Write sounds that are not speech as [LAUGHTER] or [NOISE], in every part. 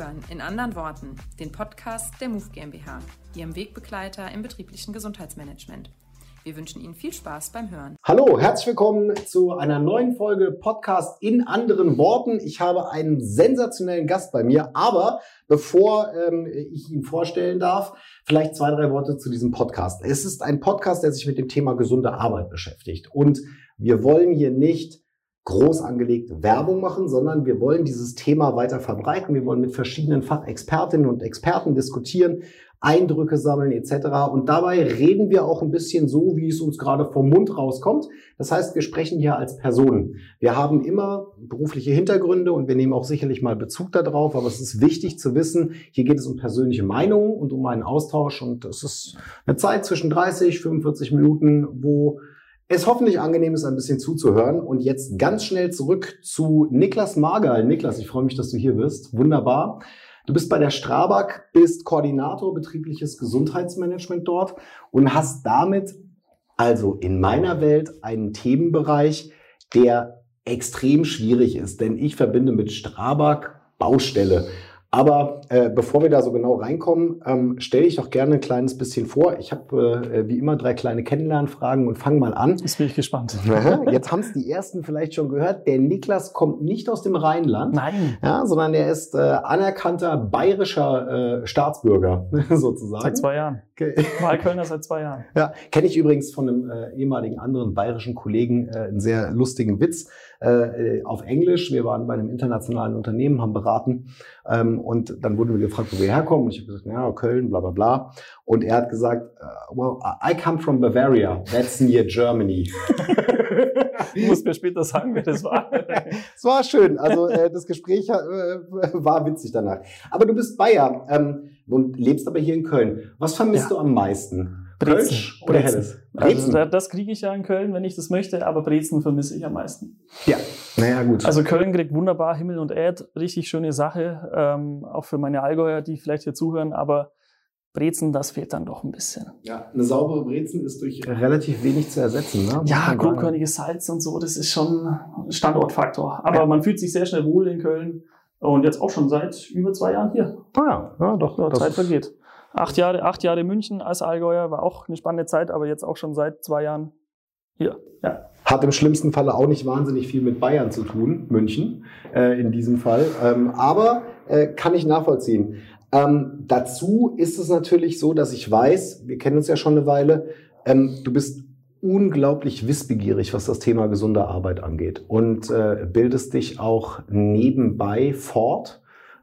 hören in anderen Worten den Podcast der MOVE GmbH, Ihrem Wegbegleiter im betrieblichen Gesundheitsmanagement. Wir wünschen Ihnen viel Spaß beim Hören. Hallo, herzlich willkommen zu einer neuen Folge Podcast in anderen Worten. Ich habe einen sensationellen Gast bei mir, aber bevor ähm, ich ihn vorstellen darf, vielleicht zwei, drei Worte zu diesem Podcast. Es ist ein Podcast, der sich mit dem Thema gesunde Arbeit beschäftigt und wir wollen hier nicht groß angelegt Werbung machen, sondern wir wollen dieses Thema weiter verbreiten. Wir wollen mit verschiedenen Fachexpertinnen und Experten diskutieren, Eindrücke sammeln etc. Und dabei reden wir auch ein bisschen so, wie es uns gerade vom Mund rauskommt. Das heißt, wir sprechen hier als Personen. Wir haben immer berufliche Hintergründe und wir nehmen auch sicherlich mal Bezug darauf, aber es ist wichtig zu wissen, hier geht es um persönliche Meinungen und um einen Austausch und es ist eine Zeit zwischen 30, 45 Minuten, wo es hoffentlich angenehm ist, ein bisschen zuzuhören. Und jetzt ganz schnell zurück zu Niklas Margal. Niklas, ich freue mich, dass du hier bist. Wunderbar. Du bist bei der Strabag, bist Koordinator betriebliches Gesundheitsmanagement dort und hast damit also in meiner Welt einen Themenbereich, der extrem schwierig ist. Denn ich verbinde mit Strabag Baustelle. Aber äh, bevor wir da so genau reinkommen, ähm, stelle ich doch gerne ein kleines bisschen vor. Ich habe äh, wie immer drei kleine Kennenlernfragen und fange mal an. Jetzt bin ich gespannt. [LAUGHS] Jetzt haben es die ersten vielleicht schon gehört. Der Niklas kommt nicht aus dem Rheinland, Nein. ja, sondern er ist äh, anerkannter bayerischer äh, Staatsbürger [LAUGHS] sozusagen. Seit zwei Jahren. Okay. Wahlkölner seit zwei Jahren. Ja, kenne ich übrigens von einem äh, ehemaligen anderen bayerischen Kollegen äh, einen sehr lustigen Witz äh, auf Englisch. Wir waren bei einem internationalen Unternehmen, haben beraten ähm, und dann wurden wir gefragt, wo wir herkommen. Und ich habe gesagt, ja, Köln, bla bla bla. Und er hat gesagt, uh, well, I come from Bavaria. That's near Germany. [LAUGHS] Du musst mir später sagen, wer das war. [LAUGHS] Es war schön. Also äh, das Gespräch äh, war witzig danach. Aber du bist Bayer ähm, und lebst aber hier in Köln. Was vermisst Ja. du am meisten? Brezen. Kölsch oder Brezen. Helles? Also da- das kriege ich ja in Köln, wenn ich das möchte, aber Brezen vermisse ich am meisten. ja. Naja, gut. Also Köln kriegt wunderbar Himmel und Erd, richtig schöne Sache, ähm, auch für meine Allgäuer, die vielleicht hier zuhören, aber Brezen, das fehlt dann doch ein bisschen. ja, eine saubere Brezen ist durch relativ wenig zu ersetzen. Ne? Ja, grobkörniges Salz und so, das ist schon ein Standortfaktor. Aber man fühlt sich sehr schnell wohl in Köln und jetzt auch schon seit über zwei Jahren hier. Ah, ja, ja, doch. Ja, das Zeit ist- vergeht. Acht Jahre, acht Jahre München als Allgäuer war auch eine spannende Zeit, aber jetzt auch schon seit zwei Jahren hier. Ja. Hat im schlimmsten Falle auch nicht wahnsinnig viel mit Bayern zu tun, München äh, in diesem Fall. Ähm, aber äh, kann ich nachvollziehen. Ähm, dazu ist es natürlich so, dass ich weiß, wir kennen uns ja schon eine Weile, ähm, du bist unglaublich wissbegierig, was das Thema gesunde Arbeit angeht und äh, bildest dich auch nebenbei fort.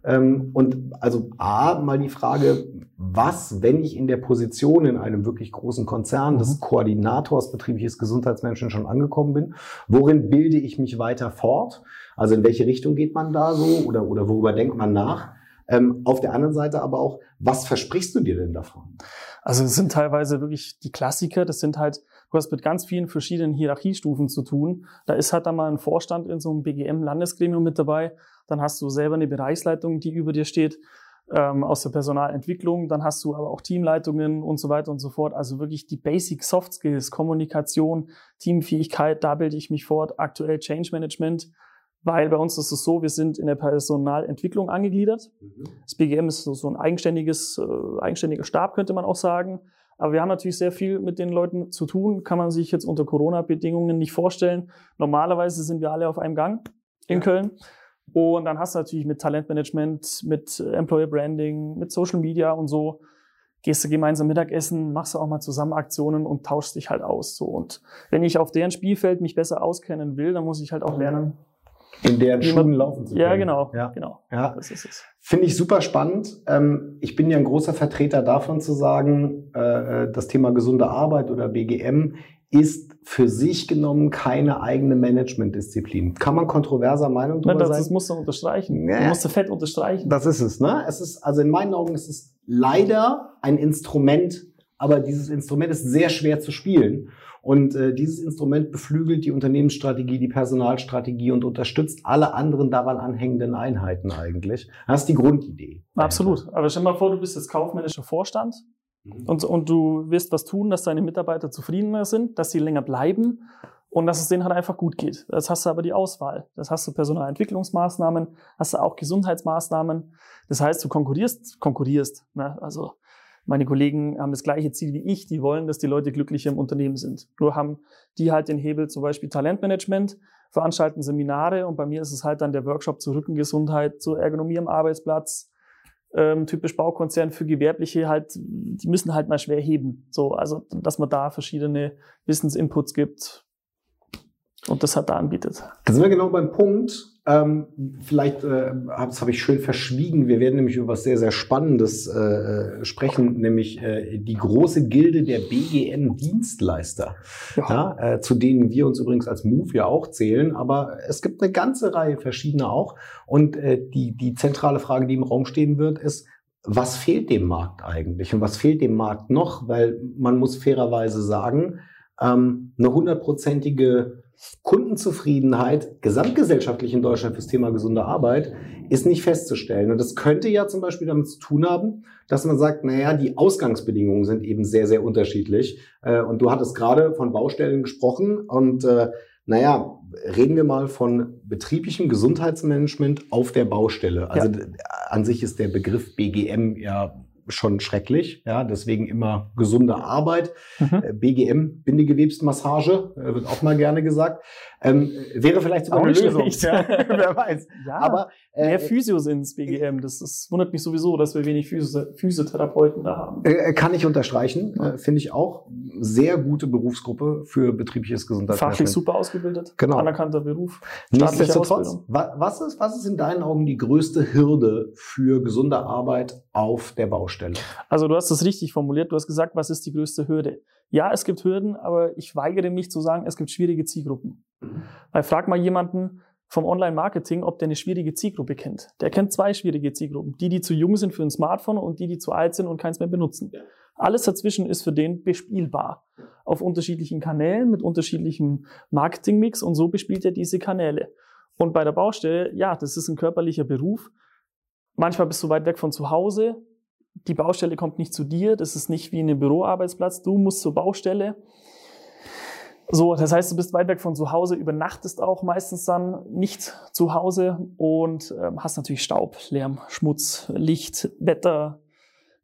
Ähm, und also A, mal die Frage, was, wenn ich in der Position in einem wirklich großen Konzern des Mhm. Koordinators betriebliches Gesundheitsmanagement schon angekommen bin, worin bilde ich mich weiter fort? Also in welche Richtung geht man da so oder, oder worüber denkt man nach? Ähm, auf der anderen Seite aber auch, was versprichst du dir denn davon? Also es sind teilweise wirklich die Klassiker, das sind halt, du hast mit ganz vielen verschiedenen Hierarchiestufen zu tun. Da ist halt dann mal ein Vorstand in so einem BGM-Landesgremium mit dabei. Dann hast du selber eine Bereichsleitung, die über dir steht, ähm, aus der Personalentwicklung. Dann hast du aber auch Teamleitungen und so weiter und so fort. Also wirklich die Basic Soft Skills, Kommunikation, Teamfähigkeit, da bilde ich mich fort. Aktuell Change Management, weil bei uns ist es so, wir sind in der Personalentwicklung angegliedert. Das BGM ist so, so ein eigenständiges, äh, eigenständiger Stab, könnte man auch sagen. Aber wir haben natürlich sehr viel mit den Leuten zu tun, kann man sich jetzt unter Corona-Bedingungen nicht vorstellen. Normalerweise sind wir alle auf einem Gang in Ja. Köln. Und dann hast du natürlich mit Talentmanagement, mit Employer Branding, mit Social Media und so, gehst du gemeinsam Mittagessen, machst du auch mal zusammen Aktionen und tauschst dich halt aus. So. Und wenn ich auf deren Spielfeld mich besser auskennen will, dann muss ich halt auch lernen. In deren wie man- Schuhen laufen zu können. Ja, genau. Ja. genau. Ja. Das ist es. Finde ich super spannend. Ähm, ich bin ja ein großer Vertreter davon zu sagen, äh, das Thema gesunde Arbeit oder BGM ist für sich genommen keine eigene Managementdisziplin. Kann man kontroverser Meinung drüber das, sein? das musst du unterstreichen. Ja. Du musst du fett unterstreichen. Das ist es, ne? Es ist, also in meinen Augen ist es leider ein Instrument, aber dieses Instrument ist sehr schwer zu spielen. Und äh, dieses Instrument beflügelt die Unternehmensstrategie, die Personalstrategie und unterstützt alle anderen daran anhängenden Einheiten eigentlich. Das ist die Grundidee. Absolut. Aber stell dir mal vor, du bist jetzt kaufmännischer Vorstand Mhm. und, und du wirst was tun, dass deine Mitarbeiter zufriedener sind, dass sie länger bleiben. und dass es denen halt einfach gut geht. Das hast du aber die Auswahl. Das hast du Personalentwicklungsmaßnahmen, hast du auch Gesundheitsmaßnahmen. Das heißt, du konkurrierst, konkurrierst. Ne? Also meine Kollegen haben das gleiche Ziel wie ich, die wollen, dass die Leute glücklicher im Unternehmen sind. Nur haben die halt den Hebel zum Beispiel Talentmanagement, veranstalten Seminare und bei mir ist es halt dann der Workshop zur Rückengesundheit, zur Ergonomie am Arbeitsplatz, ähm, typisch Baukonzern für Gewerbliche halt, die müssen halt mal schwer heben. So, also dass man da verschiedene Wissensinputs gibt, und das hat er anbietet. Da sind wir genau beim Punkt. Ähm, vielleicht, äh, das habe ich schön verschwiegen. Wir werden nämlich über was sehr, sehr Spannendes äh, sprechen, nämlich äh, die große Gilde der BGM-Dienstleister, ja. ja äh, zu denen wir uns übrigens als Move ja auch zählen. Aber es gibt eine ganze Reihe verschiedener auch. Und äh, die, die zentrale Frage, die im Raum stehen wird, ist, was fehlt dem Markt eigentlich? Und was fehlt dem Markt noch? Weil man muss fairerweise sagen, ähm, eine hundertprozentige Kundenzufriedenheit gesamtgesellschaftlich in Deutschland fürs Thema gesunde Arbeit ist nicht festzustellen. Und das könnte ja zum Beispiel damit zu tun haben, dass man sagt, naja, die Ausgangsbedingungen sind eben sehr, sehr unterschiedlich. Äh, und du hattest gerade von Baustellen gesprochen und äh, naja, reden wir mal von betrieblichem Gesundheitsmanagement auf der Baustelle. Also ja. an sich ist der Begriff BGM ja schon schrecklich. Ja, deswegen immer gesunde Arbeit. Mhm. Äh, BGM, Bindegewebsmassage, äh, wird auch mal gerne gesagt. Ähm, wäre vielleicht sogar eine Lösung. Ja, [LAUGHS] wer weiß. Ja, Aber äh, mehr Physio sind es BGM. Das, das wundert mich sowieso, dass wir wenig Physio Physiotherapeuten da haben. Äh, kann ich unterstreichen. Äh, Finde ich auch. Sehr gute Berufsgruppe für betriebliches Gesundheitsmanagement. Fachlich super ausgebildet. Genau. Anerkannter Beruf. Nichtsdestotrotz, was ist, was ist in deinen Augen die größte Hürde für gesunde Arbeit auf der Baustelle? Also du hast es richtig formuliert. Du hast gesagt, was ist die größte Hürde? Ja, es gibt Hürden, aber ich weigere mich zu sagen, es gibt schwierige Zielgruppen. Mhm. Weil frag mal jemanden vom Online-Marketing, ob der eine schwierige Zielgruppe kennt. Der kennt zwei schwierige Zielgruppen. Die, die zu jung sind für ein Smartphone und die, die zu alt sind und keins mehr benutzen. Alles dazwischen ist für den bespielbar. Auf unterschiedlichen Kanälen mit unterschiedlichem Marketingmix und so bespielt er diese Kanäle. Und bei der Baustelle, ja, das ist ein körperlicher Beruf. Manchmal bist du weit weg von zu Hause die Baustelle kommt nicht zu dir, das ist nicht wie ein Büroarbeitsplatz, du musst zur Baustelle. So, das heißt, du bist weit weg von zu Hause, übernachtest auch meistens dann nicht zu Hause und ähm, hast natürlich Staub, Lärm, Schmutz, Licht, Wetter,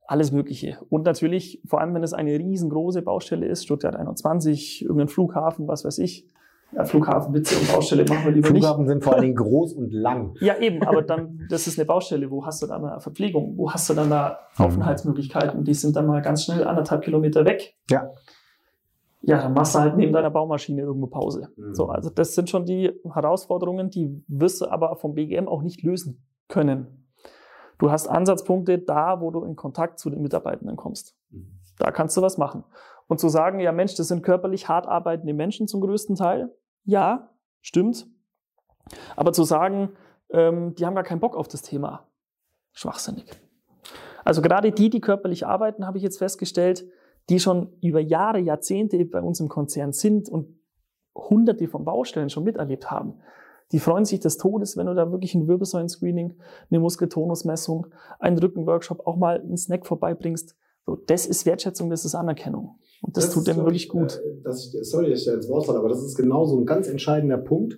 alles Mögliche. Und natürlich, vor allem wenn es eine riesengroße Baustelle ist, Stuttgart 21, irgendein Flughafen, was weiß ich, ja, Flughafenwitze und Baustelle machen wir lieber Flughafen nicht. sind vor allen Dingen groß und lang. [LAUGHS] Ja, eben, aber dann, das ist eine Baustelle. Wo hast du dann eine Verpflegung? Wo hast du dann da Aufenthaltsmöglichkeiten? Die sind dann mal ganz schnell anderthalb Kilometer weg. Ja. Ja, dann machst du halt neben deiner Baumaschine irgendwo Pause. Mhm. So, also das sind schon die Herausforderungen, die wirst du aber vom BGM auch nicht lösen können. Du hast Ansatzpunkte da, wo du in Kontakt zu den Mitarbeitenden kommst. Mhm. Da kannst du was machen. Und zu sagen, ja Mensch, das sind körperlich hart arbeitende Menschen zum größten Teil, ja, stimmt. Aber zu sagen, ähm, die haben gar keinen Bock auf das Thema, schwachsinnig. Also gerade die, die körperlich arbeiten, habe ich jetzt festgestellt, die schon über Jahre, Jahrzehnte bei uns im Konzern sind und hunderte von Baustellen schon miterlebt haben, die freuen sich des Todes, wenn du da wirklich ein Wirbelsäulen-Screening, eine Muskeltonusmessung, einen Rückenworkshop, auch mal einen Snack vorbeibringst. So, das ist Wertschätzung, das ist Anerkennung. Und das, das tut dem wirklich gut. Äh, ich, sorry, dass ich da ins Wort falle, aber das ist genau so ein ganz entscheidender Punkt.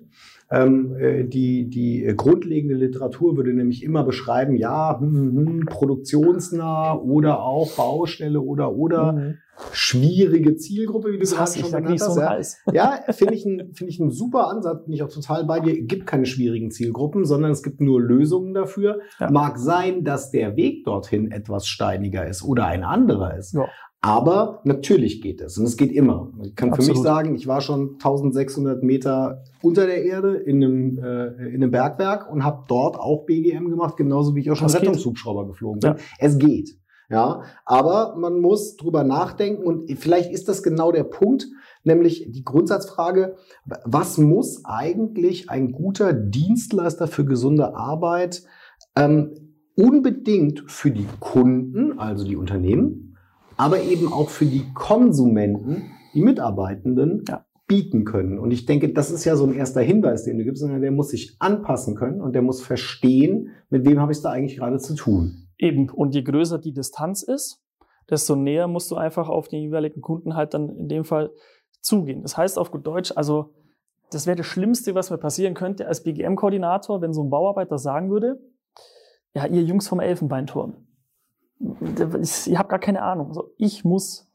Ähm, äh, die, die grundlegende Literatur würde nämlich immer beschreiben, ja, hm, hm, hm produktionsnah oder auch Baustelle oder oder mhm. schwierige Zielgruppe, wie du das hast schon genannt hast. So ja, ja finde ich, finde ich ein super Ansatz, bin ich auch total bei dir. Es gibt keine schwierigen Zielgruppen, sondern es gibt nur Lösungen dafür. Ja. Mag sein, dass der Weg dorthin etwas steiniger ist oder ein anderer ist. Ja. Aber natürlich geht es und es geht immer. Ich kann Absolut. für mich sagen, ich war schon 1600 Meter unter der Erde in einem, äh, in einem Bergwerk und habe dort auch BGM gemacht, genauso wie ich auch schon Rettungshubschrauber geflogen bin. Ja. Es geht. Ja, aber man muss drüber nachdenken und vielleicht ist das genau der Punkt, nämlich die Grundsatzfrage, was muss eigentlich ein guter Dienstleister für gesunde Arbeit ähm, unbedingt für die Kunden, also die Unternehmen, aber eben auch für die Konsumenten, die Mitarbeitenden, ja. bieten können. Und ich denke, das ist ja so ein erster Hinweis, den du gibst, sondern der muss sich anpassen können und der muss verstehen, mit wem habe ich es da eigentlich gerade zu tun. Eben. Und je größer die Distanz ist, desto näher musst du einfach auf den jeweiligen Kunden halt dann in dem Fall zugehen. Das heißt auf gut Deutsch, also das wäre das Schlimmste, was mir passieren könnte als BGM-Koordinator, wenn so ein Bauarbeiter sagen würde, ja, ihr Jungs vom Elfenbeinturm, ich habe gar keine Ahnung. Also ich muss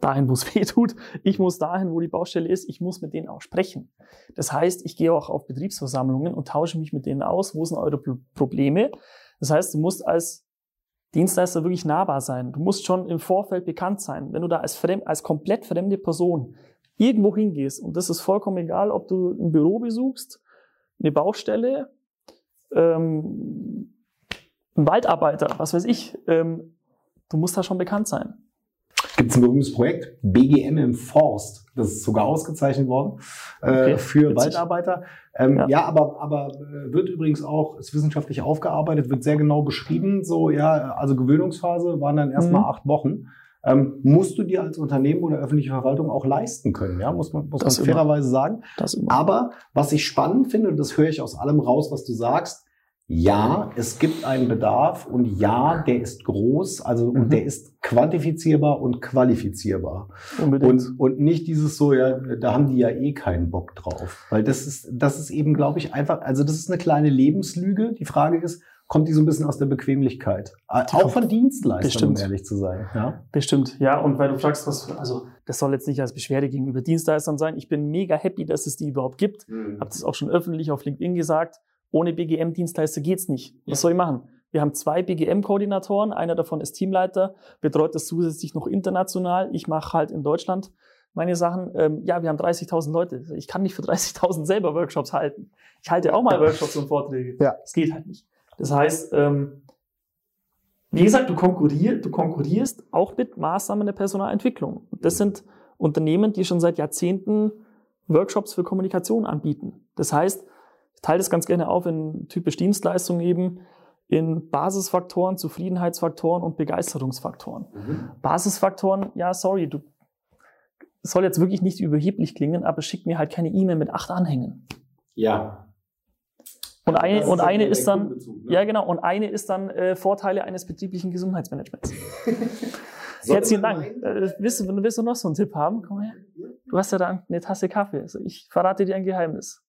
dahin, wo es [LAUGHS] weh tut. Ich muss dahin, wo die Baustelle ist. Ich muss mit denen auch sprechen. Das heißt, ich gehe auch auf Betriebsversammlungen und tausche mich mit denen aus. Wo sind eure Probleme? Das heißt, du musst als Dienstleister wirklich nahbar sein. Du musst schon im Vorfeld bekannt sein. Wenn du da als, fremd, als komplett fremde Person irgendwo hingehst, und das ist vollkommen egal, ob du ein Büro besuchst, eine Baustelle, ähm, ein Waldarbeiter, was weiß ich, ähm, du musst da schon bekannt sein. Gibt es ein berühmtes Projekt, BGM im Forst. Das ist sogar ausgezeichnet worden äh, okay, für witzig. Waldarbeiter. Ähm, ja. ja, aber, aber äh, wird übrigens auch, ist wissenschaftlich aufgearbeitet, wird sehr genau beschrieben. So, ja, also Gewöhnungsphase waren dann erstmal mhm. acht Wochen. Ähm, musst du dir als Unternehmen oder öffentliche Verwaltung auch leisten können, ja, muss man, muss man fairerweise sagen. Aber was ich spannend finde, und das höre ich aus allem raus, was du sagst, ja, es gibt einen Bedarf und ja, der ist groß, also mhm. und der ist quantifizierbar und qualifizierbar. Unbedingt. Und, und nicht dieses so, ja, da haben die ja eh keinen Bock drauf. Weil das ist, das ist eben, glaube ich, einfach, also das ist eine kleine Lebenslüge. Die Frage ist, kommt die so ein bisschen aus der Bequemlichkeit? Die auch von Dienstleistern, Bestimmt. um ehrlich zu sein. Ja? Bestimmt, ja. Und weil du fragst, was, also das soll jetzt nicht als Beschwerde gegenüber Dienstleistern sein. Ich bin mega happy, dass es die überhaupt gibt. Mhm. Hab das auch schon öffentlich auf LinkedIn gesagt ohne BGM-Dienstleister geht's nicht. Was ja. soll ich machen? Wir haben zwei BGM-Koordinatoren, einer davon ist Teamleiter, betreut das zusätzlich noch international. Ich mache halt in Deutschland meine Sachen. Ähm, ja, wir haben 30.000 Leute. Ich kann nicht für 30.000 selber Workshops halten. Ich halte auch mal Workshops und Vorträge. Ja. Das geht halt nicht. Das heißt, ähm, wie gesagt, du, konkurrier, du konkurrierst auch mit Maßnahmen der Personalentwicklung. Das sind Unternehmen, die schon seit Jahrzehnten Workshops für Kommunikation anbieten. Das heißt, ich teile das ganz gerne auf in typisch Dienstleistungen eben, in Basisfaktoren, Zufriedenheitsfaktoren und Begeisterungsfaktoren. Mhm. Basisfaktoren, ja, sorry, du soll jetzt wirklich nicht überheblich klingen, aber schick mir halt keine E-Mail mit acht Anhängen. Ja. Und eine, und eine ist dann, ne? ja genau, und eine ist dann äh, Vorteile eines betrieblichen Gesundheitsmanagements. [LAUGHS] Herzlichen Dank. Äh, willst, du, willst du noch so einen Tipp haben? Komm her. Du hast ja da eine Tasse Kaffee. Also ich verrate dir ein Geheimnis.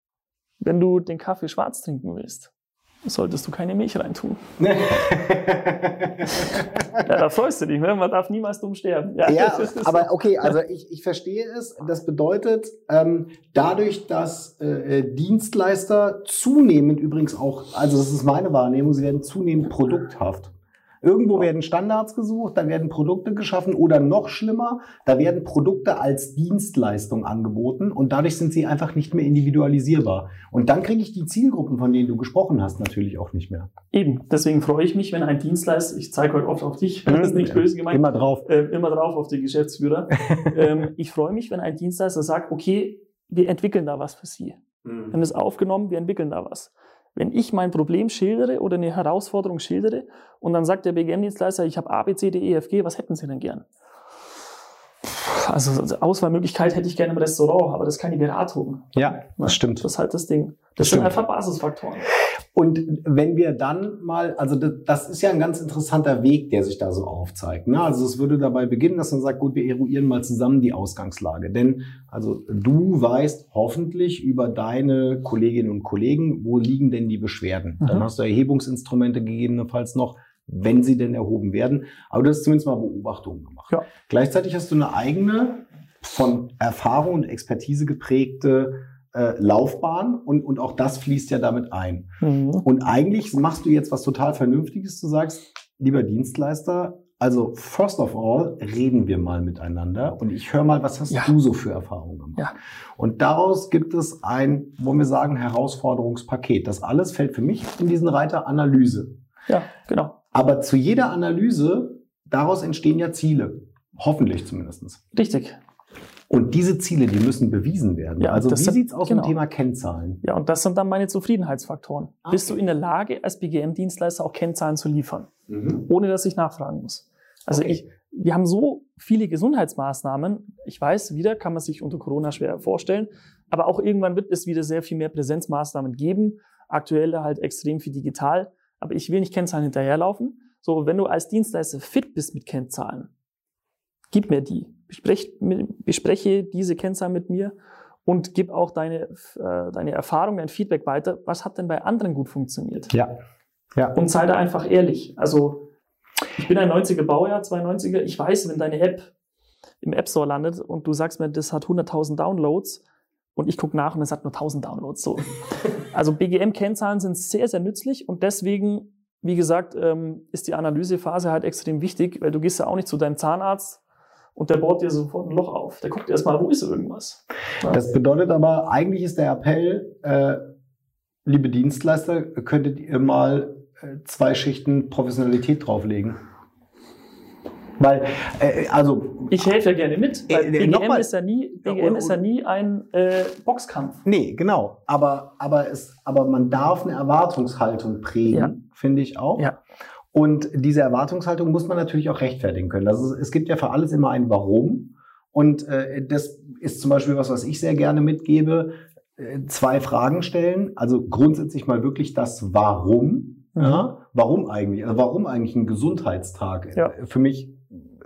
Wenn du den Kaffee schwarz trinken willst, solltest du keine Milch reintun. [LAUGHS] ja, da freust du dich, ne? man darf niemals dumm sterben. Ja, ja [LAUGHS] aber okay, also ich, ich verstehe es. Das bedeutet, ähm, dadurch, dass äh, äh, Dienstleister zunehmend übrigens auch, also das ist meine Wahrnehmung, sie werden zunehmend produkthaft. Irgendwo werden Standards gesucht, da werden Produkte geschaffen oder noch schlimmer, da werden Produkte als Dienstleistung angeboten und dadurch sind sie einfach nicht mehr individualisierbar. Und dann kriege ich die Zielgruppen, von denen du gesprochen hast, natürlich auch nicht mehr. Eben, deswegen freue ich mich, wenn ein Dienstleister, ich zeige heute oft auf dich, [LAUGHS] das ist nicht böse gemeint. Immer drauf. Äh, immer drauf auf die Geschäftsführer. [LAUGHS] ähm, ich freue mich, wenn ein Dienstleister sagt, okay, wir entwickeln da was für Sie. Mhm. Wir haben es aufgenommen, wir entwickeln da was. Wenn ich mein Problem schildere oder eine Herausforderung schildere und dann sagt der BGM-Dienstleister, ich habe A, B, C, D, E, F, G, was hätten Sie denn gern? Also Auswahlmöglichkeit hätte ich gerne im Restaurant, aber das ist keine Beratung. Ja, das stimmt. Das ist halt das Ding. Das, das sind einfach Basisfaktoren. Und wenn wir dann mal, also das ist ja ein ganz interessanter Weg, der sich da so aufzeigt. Ne? Also es würde dabei beginnen, dass man sagt, gut, wir eruieren mal zusammen die Ausgangslage. Denn also du weißt hoffentlich über deine Kolleginnen und Kollegen, wo liegen denn die Beschwerden. Mhm. Dann hast du Erhebungsinstrumente gegebenenfalls noch, wenn sie denn erhoben werden. Aber du hast zumindest mal Beobachtungen gemacht. Ja. Gleichzeitig hast du eine eigene, von Erfahrung und Expertise geprägte äh, Laufbahn und, und auch das fließt ja damit ein. Mhm. Und eigentlich machst du jetzt was total Vernünftiges. Du sagst, lieber Dienstleister, also first of all reden wir mal miteinander und ich höre mal, was hast ja. du so für Erfahrungen gemacht? Ja. Und daraus gibt es ein, wollen wir sagen, Herausforderungspaket. Das alles fällt für mich in diesen Reiter Analyse. Ja, genau. Aber zu jeder Analyse, daraus entstehen ja Ziele. Hoffentlich zumindestens. Richtig. Und diese Ziele, die müssen bewiesen werden. Ja, also wie sind, sieht's aus genau. dem Thema Kennzahlen? Ja, und das sind dann meine Zufriedenheitsfaktoren. Ah, okay. Bist du in der Lage, als BGM-Dienstleister auch Kennzahlen zu liefern, mhm. ohne dass ich nachfragen muss? Also okay. ich, wir haben so viele Gesundheitsmaßnahmen. Ich weiß, wieder kann man sich unter Corona schwer vorstellen, aber auch irgendwann wird es wieder sehr viel mehr Präsenzmaßnahmen geben. Aktuell halt extrem viel digital. Aber ich will nicht Kennzahlen hinterherlaufen. So, wenn du als Dienstleister fit bist mit Kennzahlen, gib mir die. Besprech, bespreche diese Kennzahlen mit mir und gib auch deine, äh, deine Erfahrung, dein Feedback weiter. Was hat denn bei anderen gut funktioniert? Ja. ja. Und sei da einfach ehrlich. Also, ich bin ein 90er Baujahr, 92er. Ich weiß, wenn deine App im App Store landet und du sagst mir, das hat 100.000 Downloads und ich gucke nach und es hat nur 1.000 Downloads. So. [LAUGHS] Also BGM-Kennzahlen sind sehr, sehr nützlich und deswegen, wie gesagt, ähm, ist die Analysephase halt extrem wichtig, weil du gehst ja auch nicht zu deinem Zahnarzt und der bohrt dir sofort ein Loch auf. Der guckt erstmal, wo ist irgendwas. Ja. Das bedeutet aber, eigentlich ist der Appell, äh, liebe Dienstleister, könntet ihr mal äh, zwei Schichten Professionalität drauflegen. Weil, äh, also. Ich helfe ja gerne mit, weil äh, BGM, ist ja nie, BGM ist ja nie ein äh, Boxkampf. Nee, genau. Aber, aber, es, aber man darf eine Erwartungshaltung prägen, ja. finde ich auch. Ja. Und diese Erwartungshaltung muss man natürlich auch rechtfertigen können. Also es gibt ja für alles immer ein Warum. Und äh, das ist zum Beispiel was, was ich sehr gerne mitgebe. Äh, zwei Fragen stellen. Also grundsätzlich mal wirklich das Warum. Mhm. Ja? Warum eigentlich? Also warum eigentlich ein Gesundheitstag? Ja. Für mich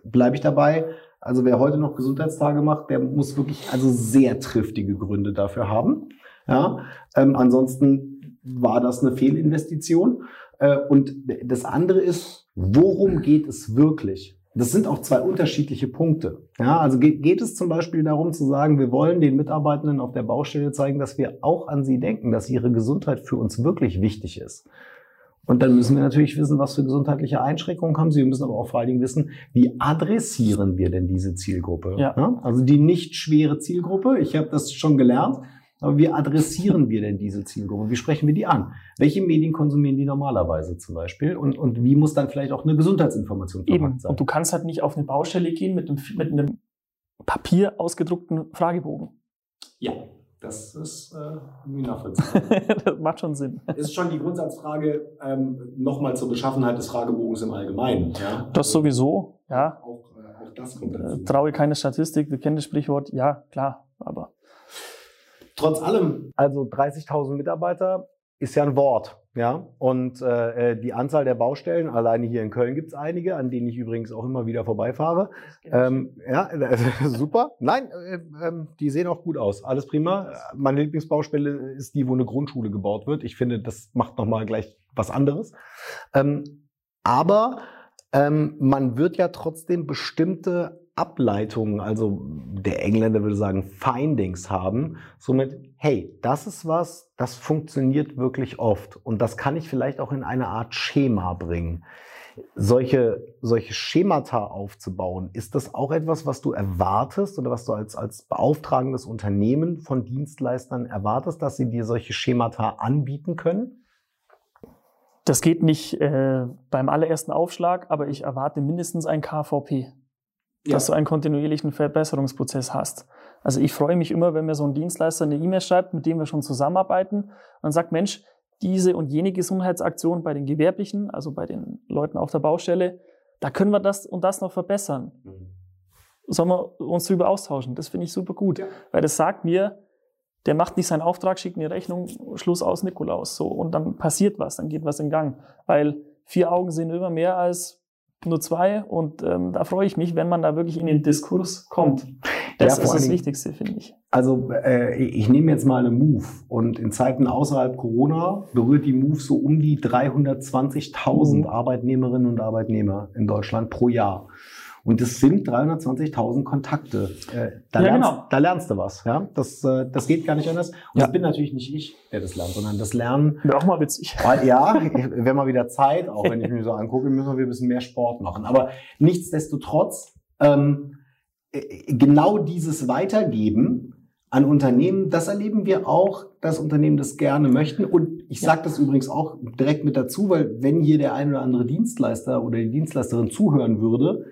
bleibe ich dabei. Also wer heute noch Gesundheitstage macht, der muss wirklich also sehr triftige Gründe dafür haben. Ja, ähm, ansonsten war das eine Fehlinvestition. Äh, und das andere ist, worum geht es wirklich? Das sind auch zwei unterschiedliche Punkte. Ja, also geht, geht es zum Beispiel darum zu sagen, wir wollen den Mitarbeitenden auf der Baustelle zeigen, dass wir auch an sie denken, dass ihre Gesundheit für uns wirklich wichtig ist. Und dann müssen wir natürlich wissen, was für gesundheitliche Einschränkungen haben sie. Wir müssen aber auch vor allen Dingen wissen, wie adressieren wir denn diese Zielgruppe? Ja. Also die nicht schwere Zielgruppe. Ich habe das schon gelernt. Aber wie adressieren wir denn diese Zielgruppe? Wie sprechen wir die an? Welche Medien konsumieren die normalerweise zum Beispiel? Und, und wie muss dann vielleicht auch eine Gesundheitsinformation Eben. sein? Und du kannst halt nicht auf eine Baustelle gehen mit einem, mit einem Papier ausgedruckten Fragebogen. Ja. Das ist äh, nachvollziehbar. [LAUGHS] das macht schon Sinn. Ist schon die Grundsatzfrage ähm, nochmal zur Beschaffenheit des Fragebogens im Allgemeinen. Ja? Das sowieso, ja. Auch, äh, auch das kommt dazu. Äh, traue keine Statistik, wir kennen das Sprichwort, ja, klar, aber. Trotz allem, also 30.000 Mitarbeiter ist ja ein Wort. Ja, und äh, die Anzahl der Baustellen, alleine hier in Köln gibt es einige, an denen ich übrigens auch immer wieder vorbeifahre. Ähm, ja, äh, [LAUGHS] super. Nein, äh, äh, die sehen auch gut aus. Alles prima. Meine Lieblingsbaustelle ist die, wo eine Grundschule gebaut wird. Ich finde, das macht nochmal gleich was anderes. Ähm, aber ähm, man wird ja trotzdem bestimmte Ableitungen, also der Engländer würde sagen Findings haben, somit, hey, das ist was, das funktioniert wirklich oft und das kann ich vielleicht auch in eine Art Schema bringen. Solche, solche Schemata aufzubauen, ist das auch etwas, was du erwartest oder was du als, als beauftragendes Unternehmen von Dienstleistern erwartest, dass sie dir solche Schemata anbieten können? Das geht nicht äh, beim allerersten Aufschlag, aber ich erwarte mindestens ein KVP ja. dass du einen kontinuierlichen Verbesserungsprozess hast. Also ich freue mich immer, wenn mir so ein Dienstleister eine E-Mail schreibt, mit dem wir schon zusammenarbeiten und sagt, Mensch, diese und jene Gesundheitsaktion bei den Gewerblichen, also bei den Leuten auf der Baustelle, da können wir das und das noch verbessern. Mhm. Sollen wir uns darüber austauschen? Das finde ich super gut, ja. weil das sagt mir, der macht nicht seinen Auftrag, schickt eine Rechnung, Schluss aus Nikolaus, so und dann passiert was, dann geht was in Gang, weil vier Augen sehen immer mehr als nur zwei und ähm, da freue ich mich, wenn man da wirklich in den Diskurs kommt. Das ja, ist das Wichtigste, finde ich. Also äh, ich nehme jetzt mal eine Move und in Zeiten außerhalb Corona berührt die Move so um die 320.000 mhm. Arbeitnehmerinnen und Arbeitnehmer in Deutschland pro Jahr. Und es sind 320.000 Kontakte. Äh, da, ja, lernst, genau. da lernst du was. Ja? Das, äh, das geht gar nicht anders. Und ja. das bin natürlich nicht ich, der das lernt, sondern das Lernen. Wäre auch mal witzig. Ja, [LAUGHS] wäre mal wieder Zeit, auch wenn ich mir so angucke, müssen wir ein bisschen mehr Sport machen. Aber nichtsdestotrotz, ähm, äh, genau dieses Weitergeben an Unternehmen, das erleben wir auch, dass Unternehmen das gerne möchten. Und ich sage das übrigens auch direkt mit dazu, weil wenn hier der ein oder andere Dienstleister oder die Dienstleisterin zuhören würde,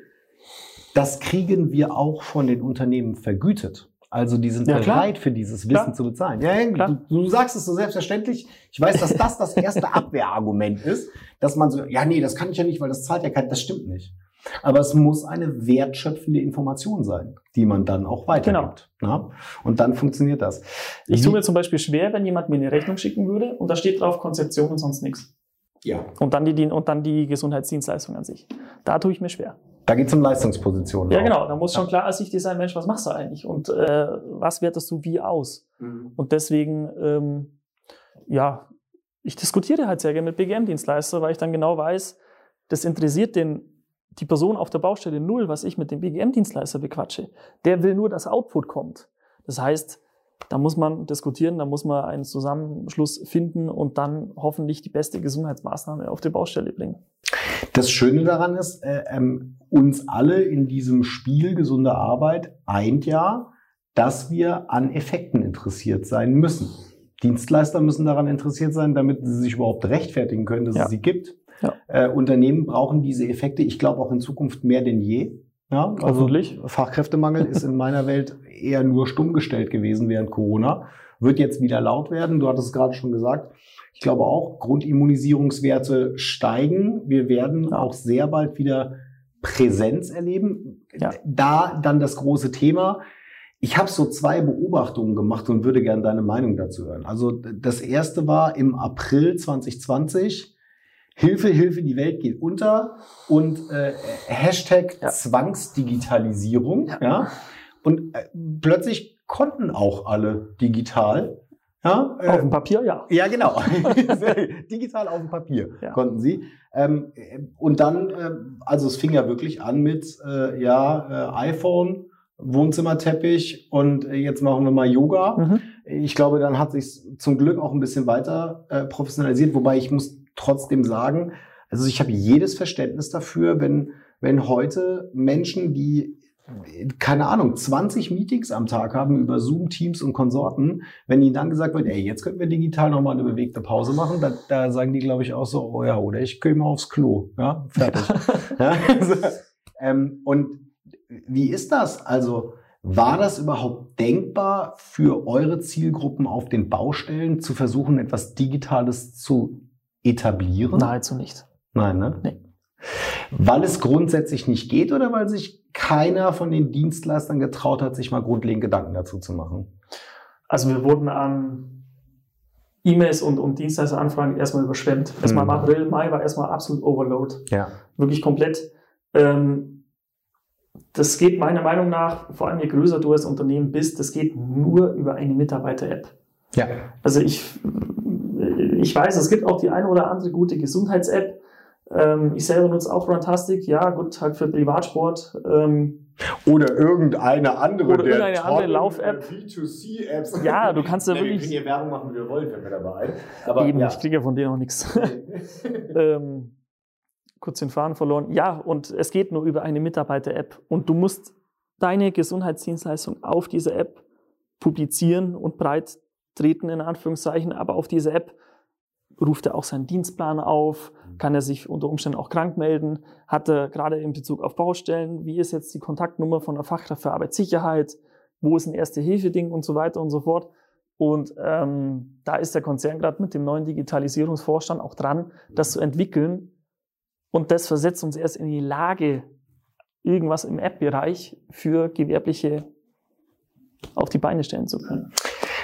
das kriegen wir auch von den Unternehmen vergütet. Also die sind ja, bereit für dieses Wissen klar. zu bezahlen. Ja, du, du, sagst es so selbstverständlich. Ich weiß, dass das das erste [LAUGHS] Abwehrargument ist, dass man so, ja, nee, das kann ich ja nicht, weil das zahlt ja kein, das stimmt nicht. Aber es muss eine wertschöpfende Information sein, die man dann auch weitergibt. Genau. Und dann funktioniert das. Ich tue mir zum Beispiel schwer, wenn jemand mir eine Rechnung schicken würde und da steht drauf Konzeption und sonst nichts. Ja. Und dann die, und dann die Gesundheitsdienstleistung an sich. Da tue ich mir schwer. Da geht es um Leistungspositionen. Ja, auch. genau. Da muss schon klar ersichtlich sein, Mensch, was machst du eigentlich? Und äh, was wertest du wie aus? Mhm. Und deswegen, ähm, ja, ich diskutiere halt sehr gerne mit BGM-Dienstleister, weil ich dann genau weiß, das interessiert den, die Person auf der Baustelle null, was ich mit dem BGM-Dienstleister bequatsche. Der will nur, dass Output kommt. Das heißt, da muss man diskutieren, da muss man einen Zusammenschluss finden und dann hoffentlich die beste Gesundheitsmaßnahme auf die Baustelle bringen. Das Schöne daran ist, äh, ähm, uns alle in diesem Spiel gesunde Arbeit eint ja, dass wir an Effekten interessiert sein müssen. Dienstleister müssen daran interessiert sein, damit sie sich überhaupt rechtfertigen können, dass Ja. es sie gibt. Ja. Äh, Unternehmen brauchen diese Effekte, ich glaube auch in Zukunft mehr denn je. Ja, also. Fachkräftemangel ist in meiner Welt eher nur stumm gestellt gewesen während Corona. Wird jetzt wieder laut werden. Du hattest es gerade schon gesagt. Ich glaube auch, Grundimmunisierungswerte steigen. Wir werden auch sehr bald wieder Präsenz erleben. Ja. Da dann das große Thema. Ich habe so zwei Beobachtungen gemacht und würde gerne deine Meinung dazu hören. Also das erste war im April 2020. Hilfe, Hilfe, die Welt geht unter und äh, Hashtag Ja. Zwangsdigitalisierung. Ja. Ja. Und äh, plötzlich konnten auch alle digital. Ja, äh, Auf dem Papier, ja. ja, genau. [LAUGHS] Digital auf dem Papier Ja. konnten sie. Ähm, äh, und dann, äh, also es fing ja wirklich an mit, äh, ja, äh, iPhone, Wohnzimmerteppich und äh, jetzt machen wir mal Yoga. Mhm. Ich glaube, dann hat sich zum Glück auch ein bisschen weiter äh, professionalisiert, wobei ich muss trotzdem sagen, also ich habe jedes Verständnis dafür, wenn, wenn heute Menschen, die keine Ahnung, 20 Meetings am Tag haben über Zoom, Teams und Konsorten, wenn ihnen dann gesagt wird, ey, jetzt könnten wir digital nochmal eine bewegte Pause machen, da, da sagen die, glaube ich, auch so, oh ja, oder ich gehe mal aufs Klo, ja, fertig. [LAUGHS] ja, also, ähm, und wie ist das? Also, war das überhaupt denkbar für eure Zielgruppen auf den Baustellen zu versuchen, etwas Digitales zu etablieren? Nahezu nicht. Nein, ne? Nee. Weil es grundsätzlich nicht geht oder weil sich keiner von den Dienstleistern getraut hat, sich mal grundlegend Gedanken dazu zu machen? Also wir wurden an E-Mails und, und Dienstleisteranfragen erstmal überschwemmt. Erstmal Mhm. April, Mai war erstmal absolut Overload. Ja. Wirklich komplett. Ähm, das geht meiner Meinung nach, vor allem je größer du als Unternehmen bist, das geht nur über eine Mitarbeiter-App. Ja. Also ich, ich weiß, es gibt auch die eine oder andere gute Gesundheits-App. Ähm, ich selber nutze auch Runtastic, ja, gut, halt für Privatsport. Ähm, Oder irgendeine andere Oder der irgendeine andere tollen, Lauf-App. B2C-Apps. Ja, du kannst ja wir wirklich- können hier Werbung machen, wie wir wollen, wenn wir dabei. Aber eben, ja. ich kriege ja von denen noch nichts. [LAUGHS] ähm, kurz den Faden verloren. Ja, und es geht nur über eine Mitarbeiter-App. Und du musst deine Gesundheitsdienstleistung auf dieser App publizieren und breit treten, in Anführungszeichen. Aber auf diese App ruft er auch seinen Dienstplan auf, kann er sich unter Umständen auch krank melden, hat er gerade in Bezug auf Baustellen, wie ist jetzt die Kontaktnummer von der Fachkraft für Arbeitssicherheit, wo ist ein Erste-Hilfe-Ding und so weiter und so fort. Und ähm, da ist der Konzern gerade mit dem neuen Digitalisierungsvorstand auch dran, das zu entwickeln. Und das versetzt uns erst in die Lage, irgendwas im App-Bereich für Gewerbliche auf die Beine stellen zu können.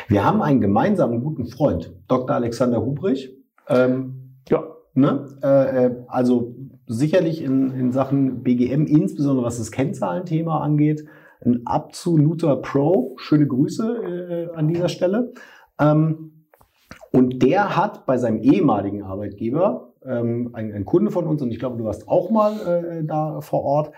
Wir haben einen gemeinsamen guten Freund, Dr. Alexander Hubrich. Ähm, Ja, ne? äh, äh, also sicherlich in, in Sachen BGM, insbesondere was das Kennzahlenthema angeht, ein absoluter Pro. Schöne Grüße äh, an dieser Stelle. Ähm, und der hat bei seinem ehemaligen Arbeitgeber, ähm, ein, ein Kunde von uns, und ich glaube, du warst auch mal äh, da vor Ort,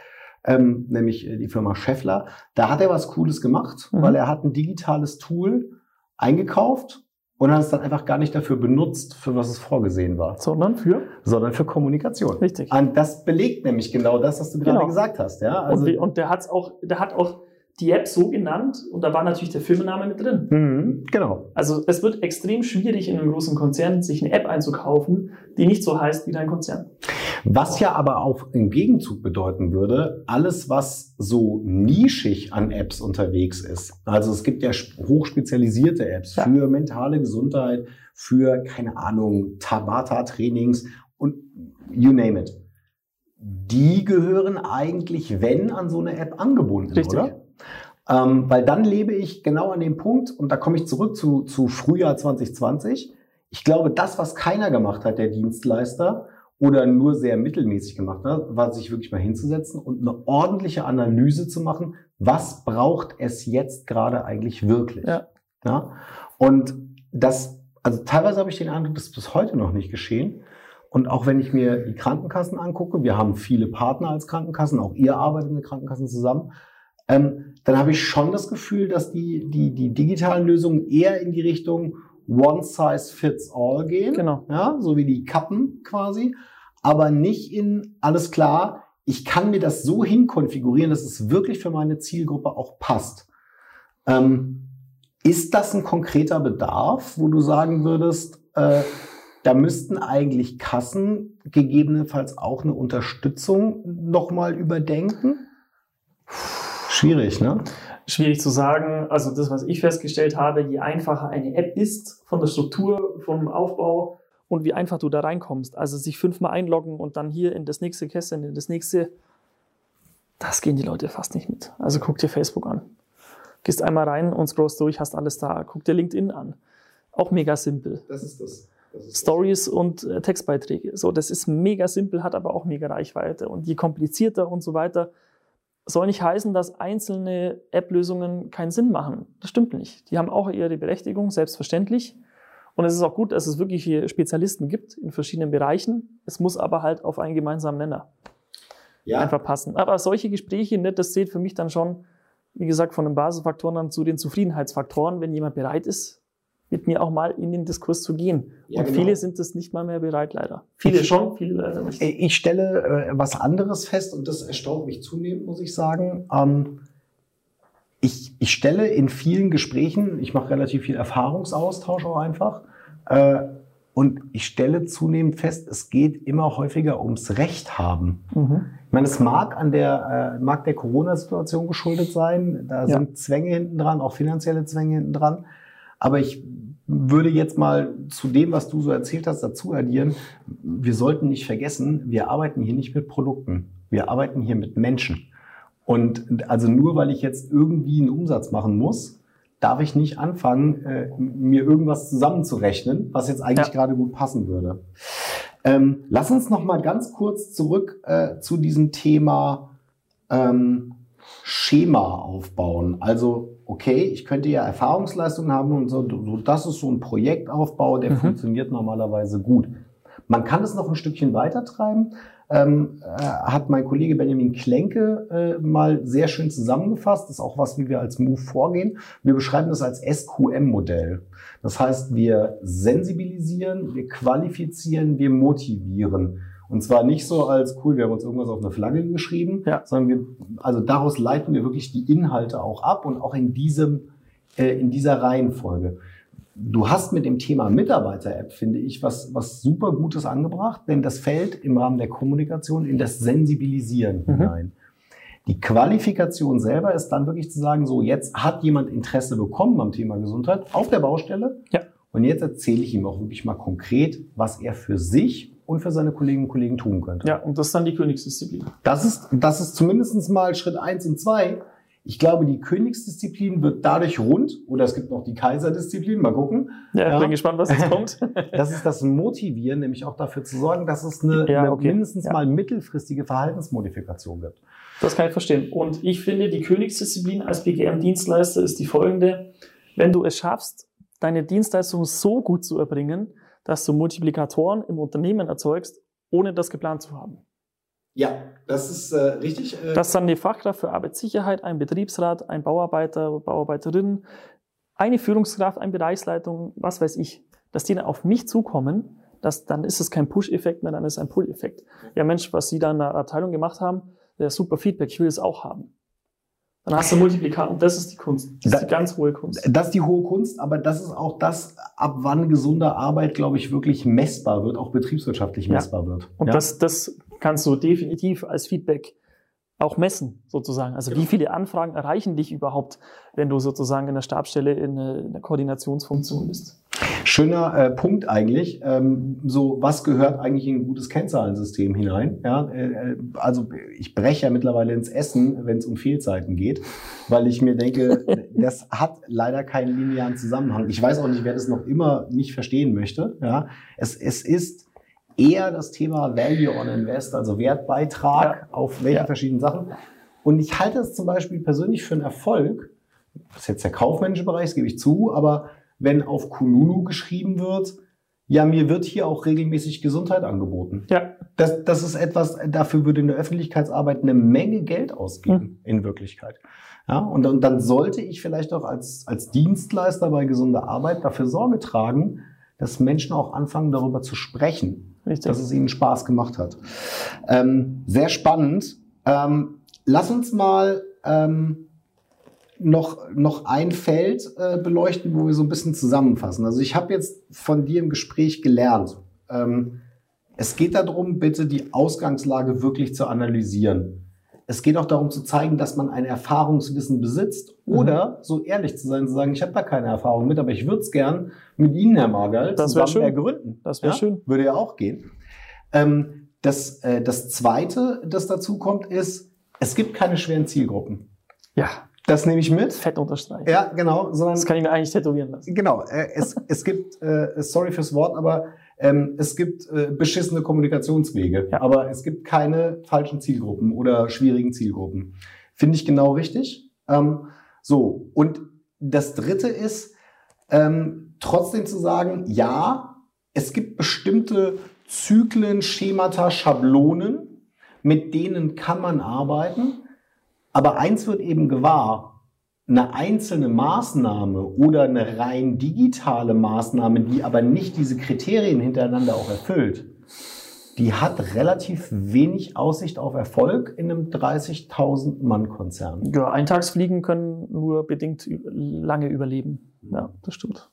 ähm, nämlich äh, die Firma Scheffler, da hat er was Cooles gemacht, Mhm. weil er hat ein digitales Tool eingekauft und hat es dann einfach gar nicht dafür benutzt, für was es vorgesehen war, sondern für? sondern für Kommunikation. Richtig. Und das belegt nämlich genau das, was du gerade Genau. gesagt hast. Ja? Also, und, und der hat's auch, der hat auch die App so genannt und da war natürlich der Firmenname mit drin. mhm, genau. Also es wird extrem schwierig in einem großen Konzern, sich eine App einzukaufen, die nicht so heißt wie dein Konzern. Was ja aber auch im Gegenzug bedeuten würde, alles, was so nischig an Apps unterwegs ist. Also es gibt ja sp- hochspezialisierte Apps Ja. für mentale Gesundheit, für, keine Ahnung, Tabata-Trainings und you name it. Die gehören eigentlich, wenn, an so eine App angebunden, Richtig. oder? Ähm, weil dann lebe ich genau an dem Punkt, und da komme ich zurück zu, zu Frühjahr 2020. Ich glaube, das, was keiner gemacht hat, der Dienstleister, oder nur sehr mittelmäßig gemacht hat, war sich wirklich mal hinzusetzen und eine ordentliche Analyse zu machen, was braucht es jetzt gerade eigentlich wirklich. Ja. ja? Und das, also teilweise habe ich den Eindruck, das ist bis heute noch nicht geschehen. Und auch wenn ich mir die Krankenkassen angucke, wir haben viele Partner als Krankenkassen, auch ihr arbeitet mit Krankenkassen zusammen, ähm, dann habe ich schon das Gefühl, dass die, die, die digitalen Lösungen eher in die Richtung One Size Fits All gehen. Genau. Ja, so wie die Kappen quasi. Aber nicht in alles klar, ich kann mir das so hinkonfigurieren, dass es wirklich für meine Zielgruppe auch passt. Ähm, ist das ein konkreter Bedarf, wo du sagen würdest, äh, da müssten eigentlich Kassen gegebenenfalls auch eine Unterstützung nochmal überdenken? Schwierig, ne? Schwierig zu sagen. Also das, was ich festgestellt habe, je einfacher eine App ist von der Struktur, vom Aufbau und wie einfach du da reinkommst. Also sich fünfmal einloggen und dann hier in das nächste Kästchen, in das nächste, das gehen die Leute fast nicht mit. Also guck dir Facebook an. Gehst einmal rein und scrollst durch, hast alles da. Guck dir LinkedIn an. Auch mega simpel. Das ist das. Stories und äh, Textbeiträge. So, das ist mega simpel, hat aber auch mega Reichweite. Und je komplizierter und so weiter, soll nicht heißen, dass einzelne App-Lösungen keinen Sinn machen. Das stimmt nicht. Die haben auch ihre Berechtigung, selbstverständlich. Und es ist auch gut, dass es wirklich hier Spezialisten gibt in verschiedenen Bereichen. Es muss aber halt auf einen gemeinsamen Nenner ja. einfach passen. Aber solche Gespräche, ne, das zählt für mich dann schon, wie gesagt, von den Basisfaktoren dann zu den Zufriedenheitsfaktoren, wenn jemand bereit ist, mit mir auch mal in den Diskurs zu gehen. Ja, und genau. viele sind das nicht mal mehr bereit, leider. Viele ich, schon, viele leider nicht. Ich stelle äh, was anderes fest und das erstaunt mich zunehmend, muss ich sagen. Ähm, ich, ich stelle in vielen Gesprächen, ich mache relativ viel Erfahrungsaustausch auch einfach, äh, und ich stelle zunehmend fest, es geht immer häufiger ums Recht haben. Mhm. Ich meine, es mag an der, äh, mag der Corona-Situation geschuldet sein. Da ja. sind Zwänge hinten dran, auch finanzielle Zwänge hinten dran. Aber ich würde jetzt mal zu dem, was du so erzählt hast, dazu addieren. Wir sollten nicht vergessen, wir arbeiten hier nicht mit Produkten. Wir arbeiten hier mit Menschen. Und also nur weil ich jetzt irgendwie einen Umsatz machen muss, darf ich nicht anfangen, äh, mir irgendwas zusammenzurechnen, was jetzt eigentlich ja. gerade gut passen würde. Ähm, lass uns noch mal ganz kurz zurück äh, zu diesem Thema ähm, Schema aufbauen. Also okay, ich könnte ja Erfahrungsleistungen haben und so, so das ist so ein Projektaufbau, der mhm. funktioniert normalerweise gut. Man kann es noch ein Stückchen weiter treiben. Ähm, äh, hat mein Kollege Benjamin Klenke äh, mal sehr schön zusammengefasst. Das ist auch was, wie wir als Move vorgehen. Wir beschreiben das als SQM-Modell. Das heißt, wir sensibilisieren, wir qualifizieren, wir motivieren. Und zwar nicht so als cool, wir haben uns irgendwas auf eine Flagge geschrieben, ja. sondern wir, also daraus leiten wir wirklich die Inhalte auch ab und auch in diesem, äh, in dieser Reihenfolge. Du hast mit dem Thema Mitarbeiter-App, finde ich, was, was super Gutes angebracht, denn das fällt im Rahmen der Kommunikation in das Sensibilisieren mhm. hinein. Die Qualifikation selber ist dann wirklich zu sagen, so jetzt hat jemand Interesse bekommen am Thema Gesundheit auf der Baustelle. Ja. Und jetzt erzähle ich ihm auch wirklich mal konkret, was er für sich und für seine Kolleginnen und Kollegen tun könnte. Ja, und das ist dann die Königsdisziplin. Das ist, das ist zumindest mal Schritt eins und zwei. Ich glaube, die Königsdisziplin wird dadurch rund, oder es gibt noch die Kaiserdisziplin, mal gucken. Ja, ja. bin gespannt, was jetzt [LAUGHS] kommt. das ist das Motivieren, nämlich auch dafür zu sorgen, dass es eine, ja, okay. mindestens ja. mal mittelfristige Verhaltensmodifikation gibt. Das kann ich verstehen. Und ich finde, die Königsdisziplin als BGM-Dienstleister ist die folgende. Wenn du es schaffst, deine Dienstleistung so gut zu erbringen, dass du Multiplikatoren im Unternehmen erzeugst, ohne das geplant zu haben. Ja, das ist äh, richtig. Äh dass dann eine Fachkraft für Arbeitssicherheit, ein Betriebsrat, ein Bauarbeiter, Bauarbeiterin, eine Führungskraft, eine Bereichsleitung, was weiß ich, dass die dann auf mich zukommen, dass, dann ist es kein Push-Effekt mehr, dann ist es ein Pull-Effekt. Ja Mensch, was Sie da in der Abteilung gemacht haben, der super Feedback, ich will es auch haben. Dann hast du Multiplikator und das ist die Kunst. Das ist die ganz hohe Kunst. Das ist die hohe Kunst, aber das ist auch das, ab wann gesunde Arbeit, glaube ich, wirklich messbar wird, auch betriebswirtschaftlich messbar ja. wird. Und ja? das, das kannst du definitiv als Feedback auch messen, sozusagen. Also genau. wie viele Anfragen erreichen dich überhaupt, wenn du sozusagen in der Stabsstelle in, in der Koordinationsfunktion bist? Schöner äh, Punkt eigentlich. Ähm, so, was gehört eigentlich in ein gutes Kennzahlensystem hinein? Ja, äh, äh also ich breche ja mittlerweile ins Essen, wenn es um Fehlzeiten geht, weil ich mir denke, [LAUGHS] das hat leider keinen linearen Zusammenhang. Ich weiß auch nicht, wer das noch immer nicht verstehen möchte. Ja, es, es ist eher das Thema Value on Invest, also Wertbeitrag ja. auf welche ja. verschiedenen Sachen. Und ich halte es zum Beispiel persönlich für einen Erfolg, das ist jetzt der kaufmännische Bereich, das gebe ich zu, aber wenn auf Kununu geschrieben wird, ja, mir wird hier auch regelmäßig Gesundheit angeboten. Ja. Das, das ist etwas, dafür würde in der Öffentlichkeitsarbeit eine Menge Geld ausgeben, hm. in Wirklichkeit. Ja, und, und dann sollte ich vielleicht auch als, als Dienstleister bei gesunder Arbeit dafür Sorge tragen, dass Menschen auch anfangen, darüber zu sprechen, Richtig. dass es ihnen Spaß gemacht hat. Ähm, sehr spannend. Ähm, lass uns mal ähm, noch, noch ein Feld äh, beleuchten, wo wir so ein bisschen zusammenfassen. Also ich habe jetzt von dir im Gespräch gelernt. Ähm, es geht darum, bitte die Ausgangslage wirklich zu analysieren. Es geht auch darum zu zeigen, dass man ein Erfahrungswissen besitzt mhm. oder so ehrlich zu sein, zu sagen, ich habe da keine Erfahrung mit, aber ich würde es gern mit Ihnen, Herr Margal, das zusammen schön. ergründen. Das wäre ja? schön. Würde ja auch gehen. Ähm, das, äh, das Zweite, das dazu kommt, ist, es gibt keine schweren Zielgruppen. Ja. Das nehme ich mit. Fett unterstreichen. Ja, genau. Sondern, das kann ich mir eigentlich tätowieren lassen. Genau. Äh, es, [LAUGHS] es gibt, äh, sorry fürs Wort, aber ähm, es gibt äh, beschissene Kommunikationswege. Ja. Aber es gibt keine falschen Zielgruppen oder schwierigen Zielgruppen. Finde ich genau richtig. Ähm, so. Und das dritte ist, ähm, trotzdem zu sagen, ja, es gibt bestimmte Zyklen, Schemata, Schablonen, mit denen kann man arbeiten. Aber eins wird eben gewahr, eine einzelne Maßnahme oder eine rein digitale Maßnahme, die aber nicht diese Kriterien hintereinander auch erfüllt, die hat relativ wenig Aussicht auf Erfolg in einem 30.000 Mann Konzern. Ja, Eintagsfliegen können nur bedingt lange überleben. Ja, das stimmt.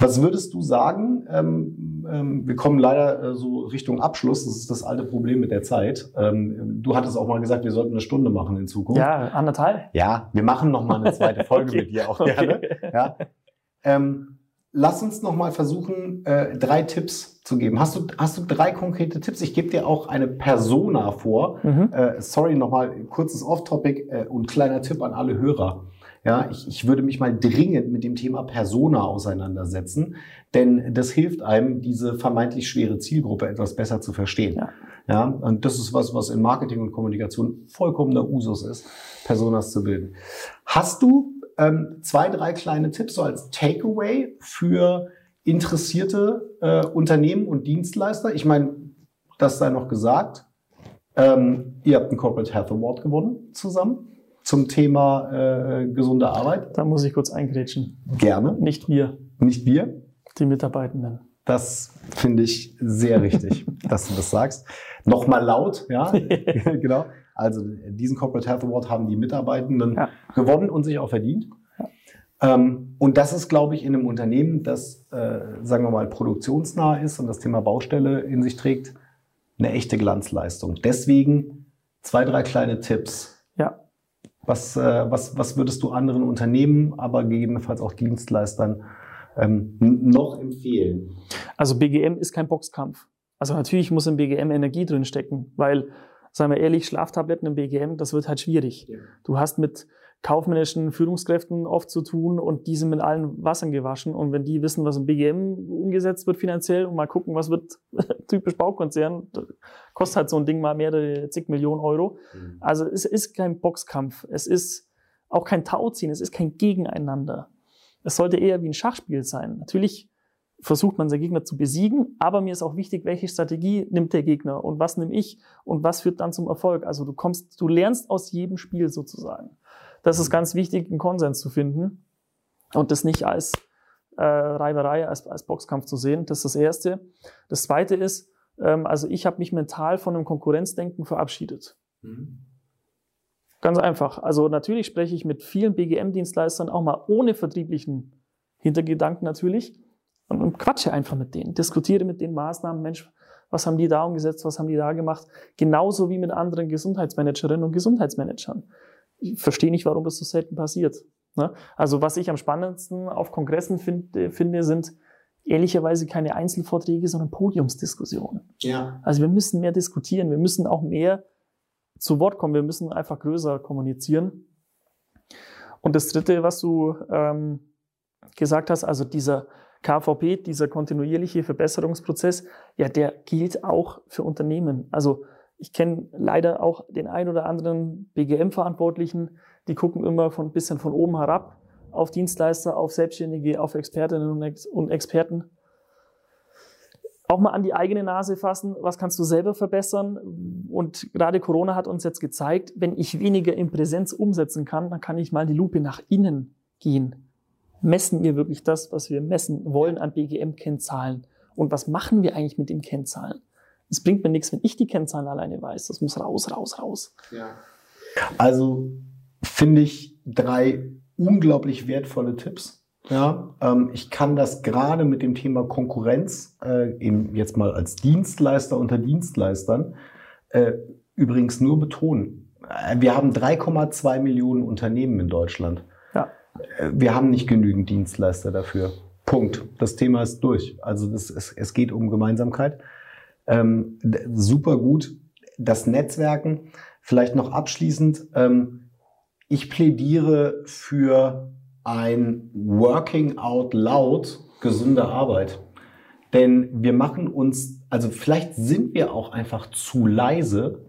Was würdest du sagen? Ähm, ähm, wir kommen leider äh, so Richtung Abschluss. Das ist das alte Problem mit der Zeit. Ähm, du hattest auch mal gesagt, wir sollten eine Stunde machen in Zukunft. Ja, anderthalb. Ja, wir machen noch mal eine zweite [LAUGHS] Folge okay. mit dir auch gerne. Okay. Ja. Ähm, lass uns noch mal versuchen, äh, drei Tipps zu geben. Hast du, hast du drei konkrete Tipps? Ich gebe dir auch eine Persona vor. Mhm. Äh, sorry, noch mal kurzes Off-Topic äh, und kleiner Tipp an alle Hörer. Ja, ich, ich würde mich mal dringend mit dem Thema Persona auseinandersetzen, denn das hilft einem, diese vermeintlich schwere Zielgruppe etwas besser zu verstehen. Ja. ja und das ist was, was in Marketing und Kommunikation vollkommener Usus ist, Personas zu bilden. Hast du ähm, zwei, drei kleine Tipps so als Takeaway für interessierte äh, Unternehmen und Dienstleister? Ich meine, das sei noch gesagt. Ähm, ihr habt einen Corporate Health Award gewonnen zusammen zum Thema äh, gesunde Arbeit? Da muss ich kurz eingrätschen. Gerne. Nicht wir. Nicht wir? Die Mitarbeitenden. Das finde ich sehr richtig, [LAUGHS] dass du das sagst. Nochmal laut, ja, [LAUGHS] genau. Also diesen Corporate Health Award haben die Mitarbeitenden ja. gewonnen und sich auch verdient. Ja. Ähm, und das ist, glaube ich, in einem Unternehmen, das, äh, sagen wir mal, produktionsnah ist und das Thema Baustelle in sich trägt, eine echte Glanzleistung. Deswegen zwei, drei kleine Tipps. Ja. Was, äh, was, was würdest du anderen Unternehmen, aber gegebenenfalls auch Dienstleistern ähm, noch empfehlen? Also BGM ist kein Boxkampf. Also natürlich muss im BGM Energie drin stecken, weil, sagen wir ehrlich, Schlaftabletten im BGM, das wird halt schwierig. Ja. Du hast mit kaufmännischen Führungskräften oft zu tun und die sind mit allen Wassern gewaschen. Und wenn die wissen, was im BGM umgesetzt wird finanziell und mal gucken, was wird [LAUGHS] typisch Baukonzern, kostet halt so ein Ding mal mehrere zig Millionen Euro. Mhm. Also es ist kein Boxkampf. Es ist auch kein Tauziehen. Es ist kein Gegeneinander. Es sollte eher wie ein Schachspiel sein. Natürlich versucht man seinen Gegner zu besiegen, aber mir ist auch wichtig, welche Strategie nimmt der Gegner und was nehme ich und was führt dann zum Erfolg. Also du kommst, du lernst aus jedem Spiel sozusagen. Das ist ganz wichtig, einen Konsens zu finden und das nicht als äh, Reiberei, als, als Boxkampf zu sehen. Das ist das Erste. Das Zweite ist, ähm, also ich habe mich mental von einem Konkurrenzdenken verabschiedet. Mhm. Ganz einfach. Also natürlich spreche ich mit vielen BGM-Dienstleistern auch mal ohne vertrieblichen Hintergedanken natürlich und, und quatsche einfach mit denen, diskutiere mit den Maßnahmen, Mensch, was haben die da umgesetzt, was haben die da gemacht, genauso wie mit anderen Gesundheitsmanagerinnen und Gesundheitsmanagern ich verstehe nicht, warum das so selten passiert. Ne? Also was ich am spannendsten auf Kongressen find, finde, sind ehrlicherweise keine Einzelvorträge, sondern Podiumsdiskussionen. Ja. Also wir müssen mehr diskutieren, wir müssen auch mehr zu Wort kommen, wir müssen einfach größer kommunizieren. Und das Dritte, was du ähm, gesagt hast, also dieser KVP, dieser kontinuierliche Verbesserungsprozess, ja, der gilt auch für Unternehmen. Also ich kenne leider auch den ein oder anderen BGM-Verantwortlichen, die gucken immer von ein bisschen von oben herab auf Dienstleister, auf Selbstständige, auf Expertinnen und Experten. Auch mal an die eigene Nase fassen, was kannst du selber verbessern? Und gerade Corona hat uns jetzt gezeigt, wenn ich weniger in Präsenz umsetzen kann, dann kann ich mal die Lupe nach innen gehen. Messen wir wirklich das, was wir messen wollen an BGM-Kennzahlen? Und was machen wir eigentlich mit den Kennzahlen? Es bringt mir nichts, wenn ich die Kennzahlen alleine weiß. Das muss raus, raus, raus. Ja. Also finde ich drei unglaublich wertvolle Tipps. Ja, ähm, ich kann das gerade mit dem Thema Konkurrenz, äh, eben jetzt mal als Dienstleister unter Dienstleistern, äh, übrigens nur betonen. Äh, wir haben 3,2 Millionen Unternehmen in Deutschland. Ja. Äh, wir haben nicht genügend Dienstleister dafür. Punkt. Das Thema ist durch. Also das, es, es geht um Gemeinsamkeit. Ähm, super gut. Das Netzwerken. Vielleicht noch abschließend. Ähm, ich plädiere für ein Working Out Loud gesunde Arbeit. Denn wir machen uns, also vielleicht sind wir auch einfach zu leise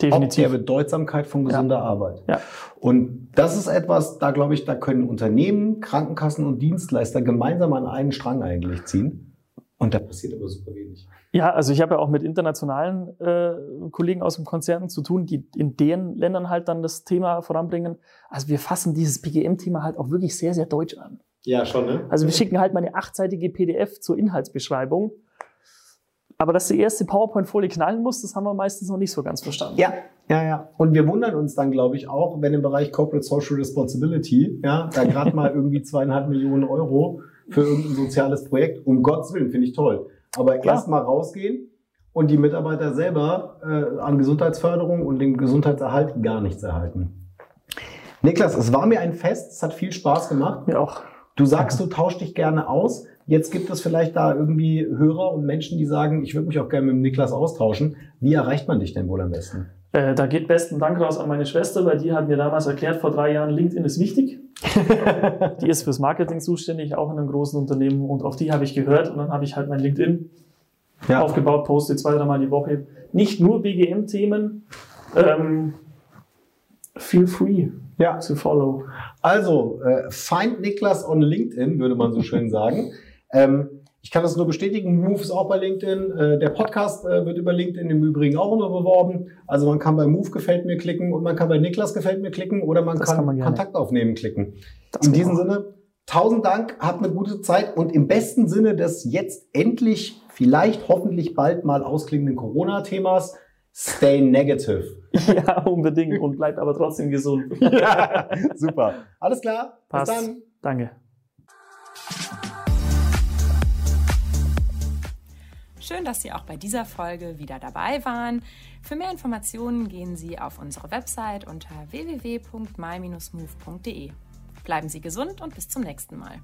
Definitiv. Ob der Bedeutsamkeit von gesunder ja. Arbeit. Ja. Und das ist etwas, da glaube ich, da können Unternehmen, Krankenkassen und Dienstleister gemeinsam an einen Strang eigentlich ziehen. Und da passiert aber super wenig. Ja, also ich habe ja auch mit internationalen äh, Kollegen aus dem Konzern zu tun, die in deren Ländern halt dann das Thema voranbringen. Also wir fassen dieses BGM-Thema halt auch wirklich sehr, sehr deutsch an. Ja, schon, ne? Also wir schicken halt mal eine achtseitige PDF zur Inhaltsbeschreibung aber dass die erste PowerPoint-Folie knallen muss, das haben wir meistens noch nicht so ganz verstanden. Ja, ja, ja. Und wir wundern uns dann, glaube ich, auch, wenn im Bereich Corporate Social Responsibility, ja, da gerade mal [LAUGHS] irgendwie zweieinhalb Millionen Euro für irgendein soziales Projekt, um Gottes Willen, finde ich toll. Aber erst mal rausgehen und die Mitarbeiter selber äh, an Gesundheitsförderung und dem Gesundheitserhalt gar nichts erhalten. Niklas, es war mir ein Fest, es hat viel Spaß gemacht. Mir auch. Du sagst, du tauschst dich gerne aus. Jetzt gibt es vielleicht da irgendwie Hörer und Menschen, die sagen, ich würde mich auch gerne mit dem Niklas austauschen. Wie erreicht man dich denn wohl am besten? Äh, da geht besten Dank raus an meine Schwester, weil die hat mir damals erklärt, vor drei Jahren, LinkedIn ist wichtig. [LAUGHS] die ist fürs Marketing zuständig, auch in einem großen Unternehmen und auf die habe ich gehört und dann habe ich halt mein LinkedIn ja. aufgebaut, poste zwei, dreimal die Woche. Nicht nur BGM-Themen, ähm, feel free ja. to follow. Also, äh, find Niklas on LinkedIn, würde man so schön sagen. [LAUGHS] Ähm, ich kann das nur bestätigen. Move ist auch bei LinkedIn. Äh, der Podcast äh, wird über LinkedIn im Übrigen auch immer beworben. Also man kann bei Move gefällt mir klicken und man kann bei Niklas gefällt mir klicken oder man das kann, kann man Kontakt aufnehmen klicken. Das In diesem auch. Sinne, tausend Dank, habt eine gute Zeit und im besten Sinne des jetzt endlich, vielleicht hoffentlich bald mal ausklingenden Corona-Themas, stay negative. [LAUGHS] Ja, unbedingt und bleibt aber trotzdem gesund. [LAUGHS] ja, super. Alles klar. Passt. Bis dann. Danke. Schön, dass Sie auch bei dieser Folge wieder dabei waren. Für mehr Informationen gehen Sie auf unsere Website unter www.my-move.de. Bleiben Sie gesund und bis zum nächsten Mal.